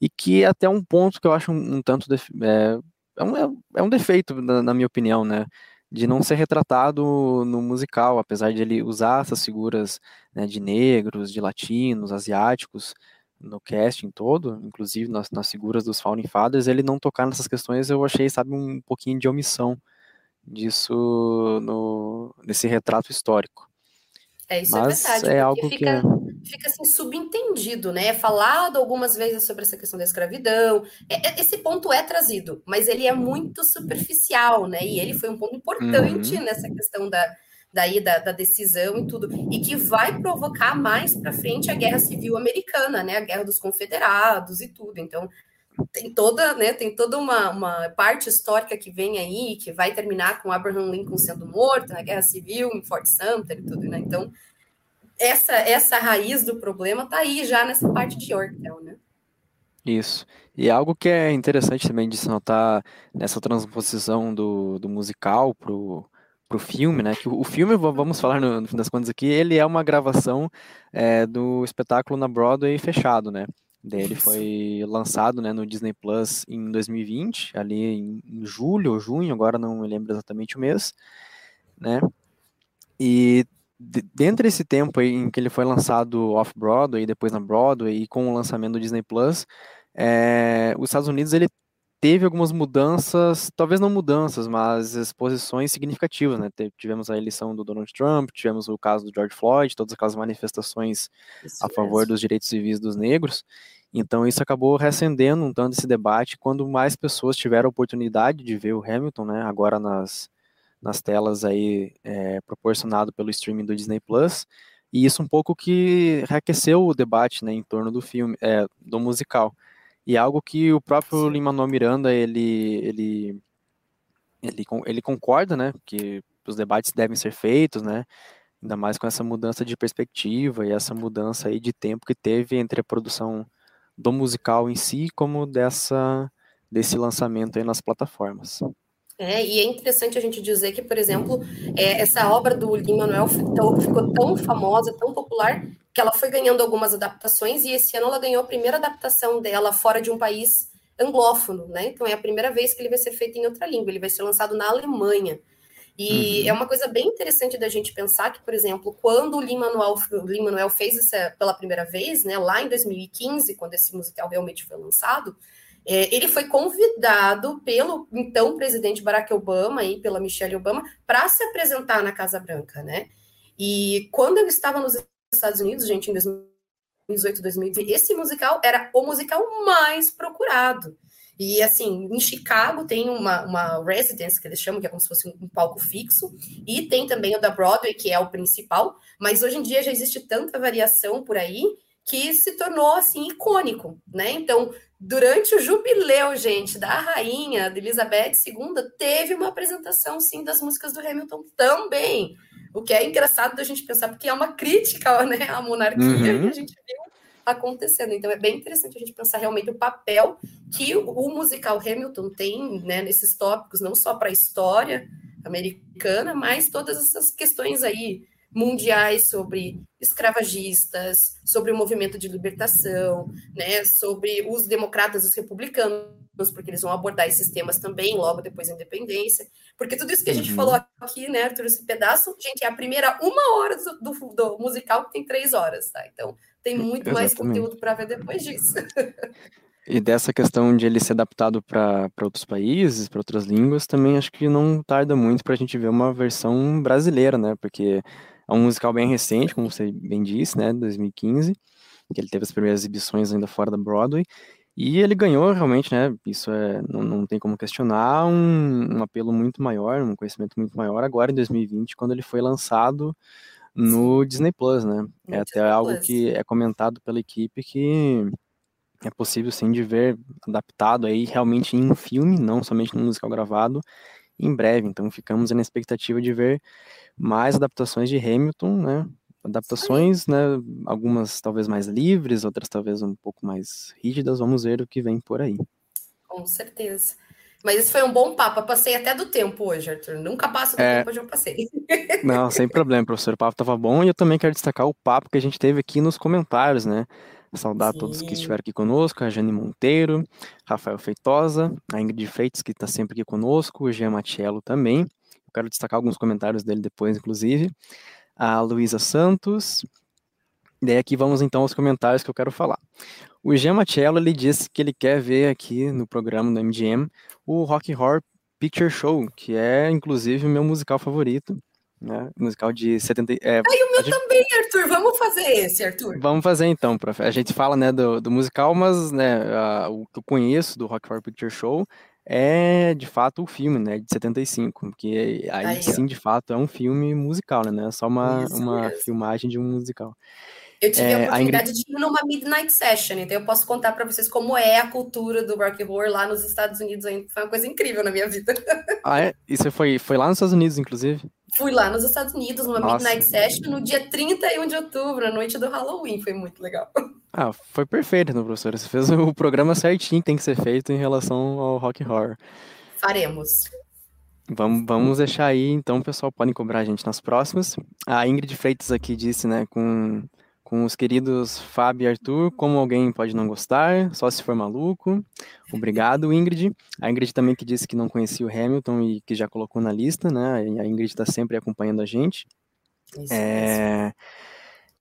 e que é até um ponto que eu acho um, um tanto de, é, é, um, é, é um defeito na, na minha opinião, né? de não ser retratado no musical, apesar de ele usar essas figuras né, de negros, de latinos, asiáticos, no casting todo, inclusive nas, nas figuras dos Founding Fathers, ele não tocar nessas questões, eu achei, sabe, um pouquinho de omissão disso no, nesse retrato histórico. É, isso é Mas é verdade. É algo fica, que é... fica assim subentendido, né? É falado algumas vezes sobre essa questão da escravidão. É, é, esse ponto é trazido, mas ele é muito superficial, né? E ele foi um ponto importante uhum. nessa questão da, daí da, da, decisão e tudo, e que vai provocar mais para frente a guerra civil americana, né, a guerra dos confederados e tudo. Então tem toda, né, tem toda uma, uma parte histórica que vem aí, que vai terminar com Abraham Lincoln sendo morto na guerra civil em Fort Sumter e tudo, né? Então essa essa raiz do problema tá aí já nessa parte de Yorktown, né? Isso. E algo que é interessante também de se notar nessa transposição do, do musical pro pro filme, né? Que o, o filme, vamos falar no, no fim das contas aqui, ele é uma gravação é, do espetáculo na Broadway fechado, né? Ele foi lançado, né, no Disney Plus em 2020, ali em, em julho ou junho, agora não me lembro exatamente o mês, né? E de- dentro desse tempo aí em que ele foi lançado off-Broadway, depois na Broadway e com o lançamento do Disney Plus, é, os Estados Unidos ele teve algumas mudanças, talvez não mudanças, mas exposições significativas, né? Tivemos a eleição do Donald Trump, tivemos o caso do George Floyd, todas aquelas manifestações Isso a favor dos direitos civis dos negros. Então isso acabou reacendendo um tanto esse debate quando mais pessoas tiveram a oportunidade de ver o Hamilton, né? Agora nas, nas telas aí é, proporcionado pelo streaming do Disney Plus. E isso um pouco que reaqueceu o debate, né, em torno do filme, é, do musical. E algo que o próprio. Lin-Manuel Miranda, ele, ele, ele, ele concorda, né, que os debates devem ser feitos, né, ainda mais com essa mudança de perspectiva e essa mudança aí de tempo que teve entre a produção do musical em si, como dessa desse lançamento aí nas plataformas. É, e é interessante a gente dizer que, por exemplo, é, essa obra do Lin-Manuel ficou, ficou tão famosa, tão popular, que ela foi ganhando algumas adaptações, e esse ano ela ganhou a primeira adaptação dela fora de um país anglófono, né? Então é a primeira vez que ele vai ser feito em outra língua, ele vai ser lançado na Alemanha. E Uhum. é uma coisa bem interessante da gente pensar que, por exemplo, quando o Lin-Manuel Lin fez isso pela primeira vez, né, lá em 2015, quando esse musical realmente foi lançado, é, ele foi convidado pelo então presidente Barack Obama e pela Michelle Obama para se apresentar na Casa Branca, né? E quando ele estava nos Estados Unidos, gente, em 2018, 2019, esse musical era o musical mais procurado. E assim, em Chicago tem uma, uma residence que eles chamam, que é como se fosse um palco fixo, e tem também o da Broadway, que é o principal, mas hoje em dia já existe tanta variação por aí que se tornou assim icônico, né? Então, durante o jubileu, gente, da rainha de Elizabeth II, teve uma apresentação sim das músicas do Hamilton também. O que é engraçado da gente pensar, porque é uma crítica né, à monarquia Uhum. que a gente viu acontecendo. Então é bem interessante a gente pensar realmente o papel que o, o musical Hamilton tem né, nesses tópicos, não só para a história americana, mas todas essas questões aí mundiais sobre escravagistas, sobre o movimento de libertação, né, sobre os democratas e os republicanos, porque eles vão abordar esses temas também logo depois da independência. Porque tudo isso que a gente Uhum. falou aqui, né, Arthur, esse pedaço, gente, é a primeira uma hora do, do, do musical que tem três horas, tá? Então tem muito mais Exatamente. conteúdo para ver depois disso. E dessa questão de ele ser adaptado para outros países, para outras línguas, também acho que não tarda muito para a gente ver uma versão brasileira, né? Porque é um musical bem recente, como você bem disse, né? 2015, que ele teve as primeiras exibições ainda fora da Broadway. E ele ganhou realmente, né? Isso é, não, não tem como questionar, um, um apelo muito maior, um conhecimento muito maior agora em 2020, quando ele foi lançado no Disney Plus, né? No É até Disney algo Plus. que é comentado pela equipe que é possível sim de ver adaptado aí realmente em um filme, não somente num musical gravado, em breve. Então ficamos na expectativa de ver mais adaptações de Hamilton, né? Adaptações, né? Algumas talvez mais livres, outras talvez um pouco mais rígidas. Vamos ver o que vem por aí. Com certeza. Mas esse foi um bom papo. Eu passei até do tempo hoje, Arthur. Nunca passo do É. tempo, hoje eu passei. Não, sem problema, professor. O papo estava bom e eu também quero destacar o papo que a gente teve aqui nos comentários, né? Saudar todos que Sim. estiveram aqui conosco, a Jane Monteiro, Rafael Feitosa, a Ingrid Freitas, que está sempre aqui conosco, o Jean Matiello também. Eu quero destacar alguns comentários dele depois, inclusive. A Luísa Santos. E daí aqui vamos então aos comentários que eu quero falar. O Jean Matiello, ele disse que ele quer ver aqui no programa do MGM o Rock Horror Picture Show, que é inclusive o meu musical favorito, né? Musical de 70. É, Ai, o meu gente- também, Arthur. Vamos fazer esse, Arthur. Vamos fazer então, prof. A gente fala, né, do, do musical, mas, né, a- o que eu conheço do Rock Horror Picture Show é, de fato, o filme, né, de 75, que aí, sim, de fato, é um filme musical, né, é só uma, Isso uma mesmo. filmagem de um musical. Eu tive É, a a oportunidade de ir numa Midnight Session, então eu posso contar para vocês como é a cultura do rock and roll lá nos Estados Unidos. Foi uma coisa incrível na minha vida. Ah, é? E você foi, foi lá nos Estados Unidos, inclusive? Fui lá nos Estados Unidos, numa Nossa. Midnight Session, no dia 31 de outubro, na noite do Halloween. Foi muito legal. Ah, foi perfeito, então, professor. Você fez o programa certinho que tem que ser feito em relação ao Rock Horror. Faremos. Vamos, vamos deixar aí, então, o pessoal podem cobrar a gente nas próximas. A Ingrid Freitas aqui disse, né, com, com os queridos Fábio e Arthur, como alguém pode não gostar, só se for maluco. Obrigado, Ingrid. A Ingrid também que disse que não conhecia o Hamilton e que já colocou na lista, né? A Ingrid está sempre acompanhando a gente. Isso, É,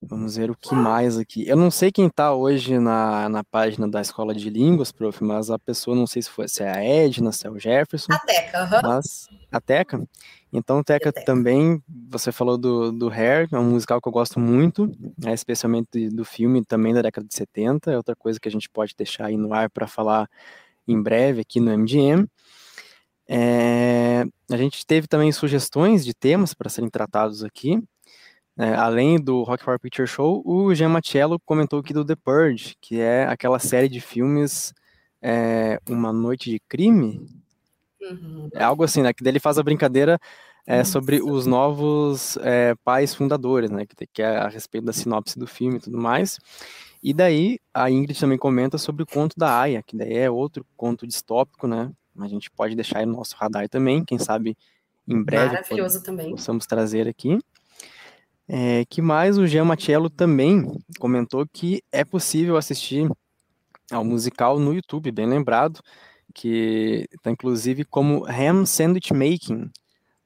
Vamos ver o que mais aqui. Eu não sei quem está hoje na, na página da Escola de Línguas, prof, mas a pessoa, não sei se, foi, se é a Edna, se é o Jefferson. A Teca, aham. Mas a Teca. Então, Teca, Teca. também, você falou do, do Hair, é um musical que eu gosto muito, né, especialmente do filme também da década de 70. É outra coisa que a gente pode deixar aí no ar para falar em breve aqui no MGM. É, a gente teve também sugestões de temas para serem tratados aqui. É, além do Rock Horror Picture Show, o Jean Machello comentou aqui do The Purge, que é aquela série de filmes é, Uma Noite de Crime, Uhum. é algo assim, né? Que daí ele faz a brincadeira é, sobre os novos é, pais fundadores, né? Que, que é a respeito da sinopse do filme e tudo mais. E daí a Ingrid também comenta sobre o conto da Aya, que daí é outro conto distópico, né? A gente pode deixar aí no nosso radar também, quem sabe em breve Maravilhoso também. possamos trazer aqui. É, que mais o Jean Machello também comentou que é possível assistir ao musical no YouTube, bem lembrado, que está inclusive como Ham Sandwich Making,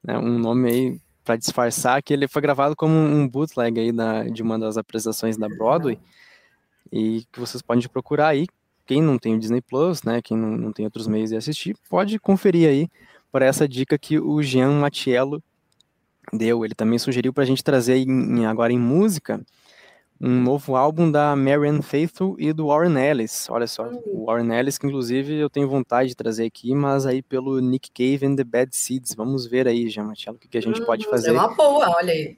né, um nome aí para disfarçar que ele foi gravado como um bootleg aí da, de uma das apresentações da Broadway e que vocês podem procurar aí. Quem não tem o Disney Plus, né, quem não, não tem outros meios de assistir, pode conferir aí para essa dica que o Jean Machello deu. Ele também sugeriu para a gente trazer em- agora em música um novo álbum da Marianne Faithfull e do Warren Ellis. Olha só, o Warren Ellis, que inclusive eu tenho vontade de trazer aqui, mas aí pelo Nick Cave and the Bad Seeds. Vamos ver aí, Machado, o que, que a gente pode Uhum, fazer É uma boa, olha aí.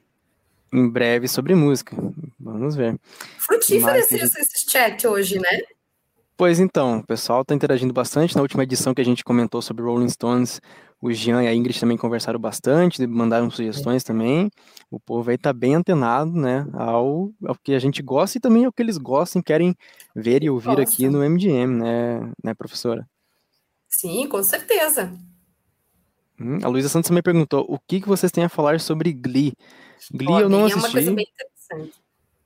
em breve sobre música. Vamos ver. Frutífero esse, gente- esse chat hoje, né? Pois então, o pessoal está interagindo bastante. Na última edição que a gente comentou sobre Rolling Stones, o Jean e a Ingrid também conversaram bastante, mandaram sugestões também. O povo aí tá bem antenado, né, ao, ao que a gente gosta e também ao que eles gostam querem ver e ouvir aqui Gostam. no MGM, né, né, professora? Sim, com certeza. Hum, a Luísa Santos também perguntou o que, que vocês têm a falar sobre Glee. Glee eu não bem, É uma coisa assisti, bem interessante.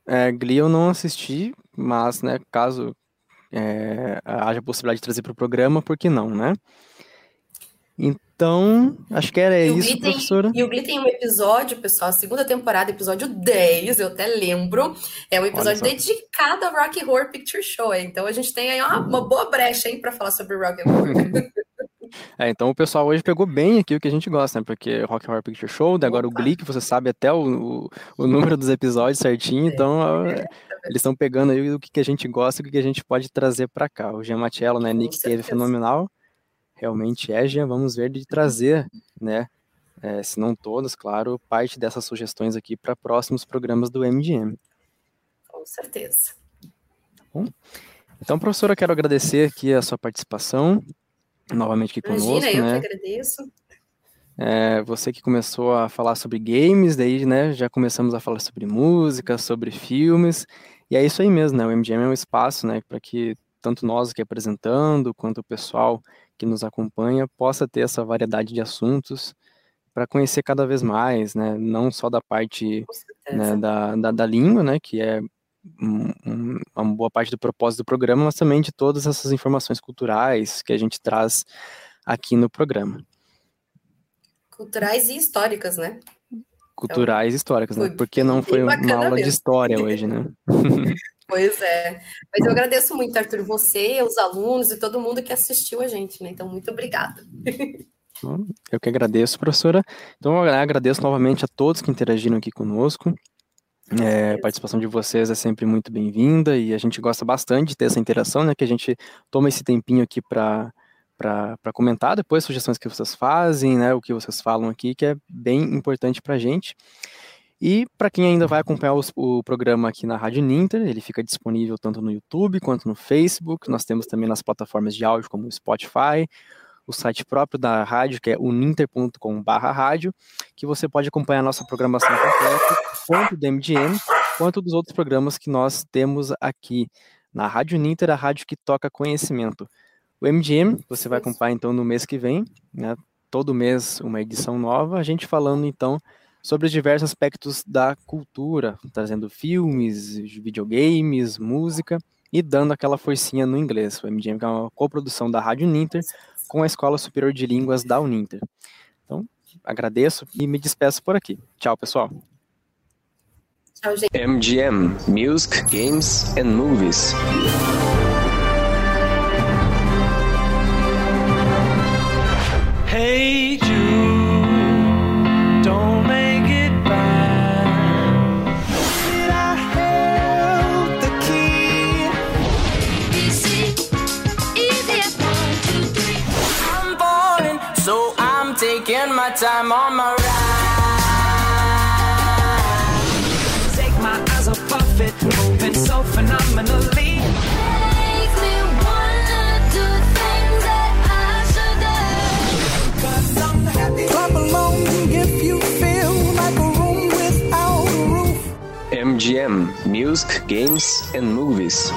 é, Glee eu não assisti, mas, né, caso é, haja possibilidade de trazer para o programa, por que não, né? Então, acho que era E isso, Glee tem- professora. E o Glee tem um episódio, pessoal, a segunda temporada, episódio 10, eu até lembro. É um episódio só. dedicado ao Rocky Horror Picture Show. Então a gente tem aí uma, uma boa brecha para falar sobre o Rocky Horror. É, então o pessoal hoje pegou bem aqui o que a gente gosta, né? Porque Rock Horror Picture Show, daí agora o. Glee, que você sabe até o, o, o número dos episódios certinho, então ó, eles estão pegando aí o que, que a gente gosta e o que, que a gente pode trazer para cá. O Jean Machello, né? Nick Cave certeza. fenomenal. Realmente é, Jean, vamos ver de trazer, né? é, se não todas, claro, parte dessas sugestões aqui para próximos programas do MGM. Com certeza. Então, professora, quero agradecer aqui a sua participação novamente aqui Imagina, conosco, eu né? que agradeço. É, você que começou a falar sobre games, daí, né, já começamos a falar sobre música, sobre filmes, e é isso aí mesmo, né, o MGM é um espaço, né, para que tanto nós aqui apresentando, quanto o pessoal que nos acompanha, possa ter essa variedade de assuntos para conhecer cada vez mais, né, não só da parte né, da, da, da língua, né, que é um- um- uma boa parte do propósito do programa, mas também de todas essas informações culturais que a gente traz aqui no programa. Culturais e históricas, né? culturais e históricas, né? Porque não foi uma aula de mesmo. história hoje, né? Pois é. Mas eu agradeço muito, Arthur, você, os alunos e todo mundo que assistiu a gente, né? Então, muito obrigada. Eu que agradeço, professora. Então, eu agradeço novamente a todos que interagiram aqui conosco. É, a participação de vocês é sempre muito bem-vinda e a gente gosta bastante de ter essa interação, né? Que a gente toma esse tempinho aqui para para comentar depois sugestões que vocês fazem, né? O que vocês falam aqui, que é bem importante para a gente. E para quem ainda vai acompanhar os- o programa aqui na Rádio Ninter, ele fica disponível tanto no YouTube quanto no Facebook. Nós temos também nas plataformas de áudio como o Spotify, o site próprio da rádio, que é o ninter.com/rádio, que você pode acompanhar a nossa programação completa, tanto do MGM quanto dos outros programas que nós temos aqui na Rádio Ninter, a rádio que toca conhecimento. O MGM, você vai acompanhar então no mês que vem, né? todo mês uma edição nova, a gente falando então sobre os diversos aspectos da cultura, trazendo filmes, videogames, música e dando aquela forcinha no inglês. O MGM é uma coprodução da Rádio Ninter com a Escola Superior de Línguas da Uninter. Então, agradeço e me despeço por aqui. Tchau, pessoal. Tchau, gente. MGM Music, Games and Movies. Hey Jude, MGM Music, Games and Movies.